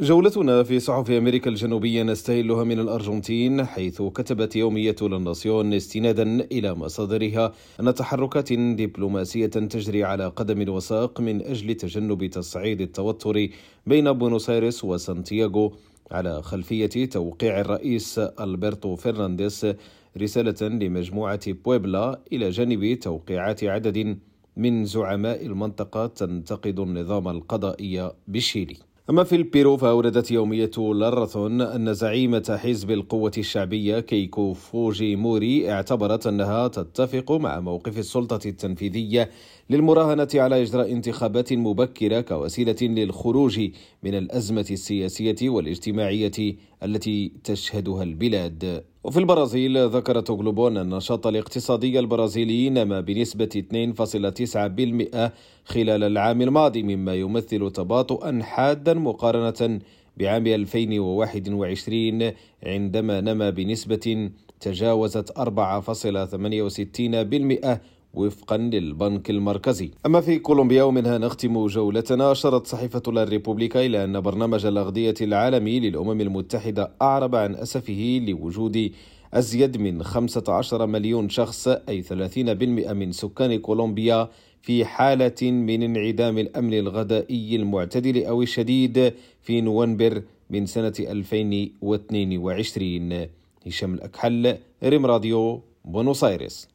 جولتنا في صحف أمريكا الجنوبية نستهلها من الأرجنتين حيث كتبت يومية لا ناسيون استنادا إلى مصادرها أن تحركات دبلوماسية تجري على قدم وساق من أجل تجنب تصعيد التوتر بين بوينوس آيرس وسانتياغو. على خلفية توقيع الرئيس ألبرتو فرنانديز رسالة لمجموعة بويبلا إلى جانب توقيعات عدد من زعماء المنطقة تنتقد النظام القضائي بشيلي. أما في البيرو فأوردت يومية لا راثون أن زعيمة حزب القوة الشعبية كيكو فوجيموري اعتبرت أنها تتفق مع موقف السلطة التنفيذية للمراهنة على إجراء انتخابات مبكرة كوسيلة للخروج من الأزمة السياسية والاجتماعية التي تشهدها البلاد. وفي البرازيل ذكرت غلوبون أن النشاط الاقتصادي البرازيلي نما بنسبة 2.9% خلال العام الماضي مما يمثل تباطؤا حادا مقارنة بعام 2021 عندما نما بنسبة تجاوزت 4.68% وفقا للبنك المركزي. أما في كولومبيا ومنها نختم جولتنا أشارت صحيفة الريبوبليكا إلى أن برنامج الأغذية العالمي للأمم المتحدة أعرب عن أسفه لوجود أزيد من 15 مليون شخص أي 30% من سكان كولومبيا في حالة من انعدام الأمن الغذائي المعتدل أو الشديد في نوفمبر من سنة 2022 هشام الأكحل ريم راديو بونوس آيرس